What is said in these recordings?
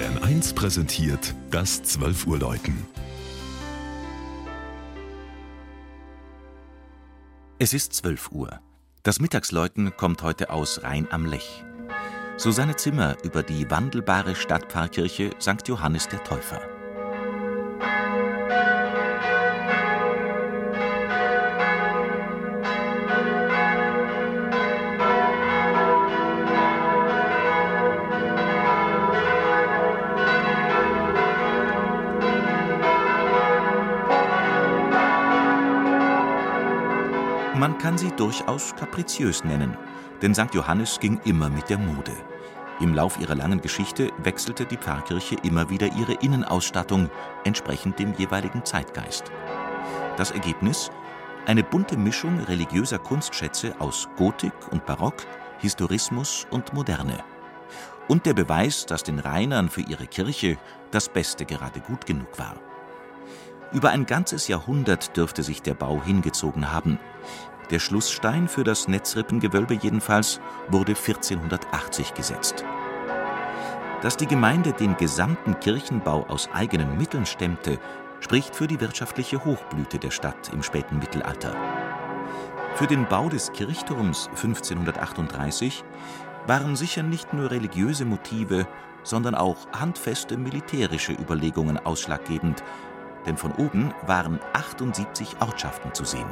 Bayern 1 präsentiert das 12 Uhr Läuten. Es ist 12 Uhr. Das Mittagsläuten kommt heute aus Rhein am Lech. Susanne Zimmer über die wandelbare Stadtpfarrkirche St. Johannes der Täufer. Man kann sie durchaus kapriziös nennen, denn St. Johannes ging immer mit der Mode. Im Lauf ihrer langen Geschichte wechselte die Pfarrkirche immer wieder ihre Innenausstattung entsprechend dem jeweiligen Zeitgeist. Das Ergebnis? Eine bunte Mischung religiöser Kunstschätze aus Gotik und Barock, Historismus und Moderne. Und der Beweis, dass den Rheinern für ihre Kirche das Beste gerade gut genug war. Über ein ganzes Jahrhundert dürfte sich der Bau hingezogen haben. Der Schlussstein für das Netzrippengewölbe jedenfalls wurde 1480 gesetzt. Dass die Gemeinde den gesamten Kirchenbau aus eigenen Mitteln stemmte, spricht für die wirtschaftliche Hochblüte der Stadt im späten Mittelalter. Für den Bau des Kirchturms 1538 waren sicher nicht nur religiöse Motive, sondern auch handfeste militärische Überlegungen ausschlaggebend, denn von oben waren 78 Ortschaften zu sehen.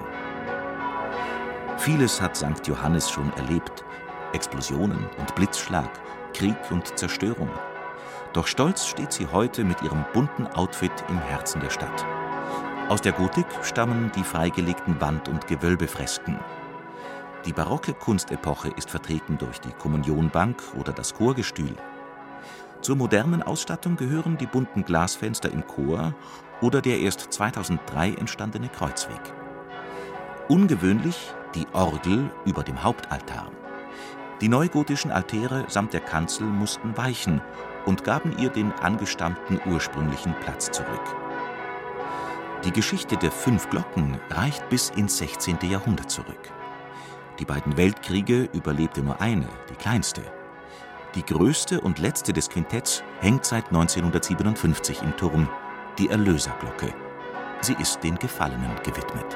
Vieles hat St. Johannes schon erlebt: Explosionen und Blitzschlag, Krieg und Zerstörung. Doch stolz steht sie heute mit ihrem bunten Outfit im Herzen der Stadt. Aus der Gotik stammen die freigelegten Wand- und Gewölbefresken. Die barocke Kunstepoche ist vertreten durch die Kommunionbank oder das Chorgestühl. Zur modernen Ausstattung gehören die bunten Glasfenster im Chor oder der erst 2003 entstandene Kreuzweg. Ungewöhnlich die Orgel über dem Hauptaltar. Die neugotischen Altäre samt der Kanzel mussten weichen und gaben ihr den angestammten ursprünglichen Platz zurück. Die Geschichte der fünf Glocken reicht bis ins 16. Jahrhundert zurück. Die beiden Weltkriege überlebte nur eine, die kleinste. Die größte und letzte des Quintetts hängt seit 1957 im Turm, die Erlöserglocke. Sie ist den Gefallenen gewidmet.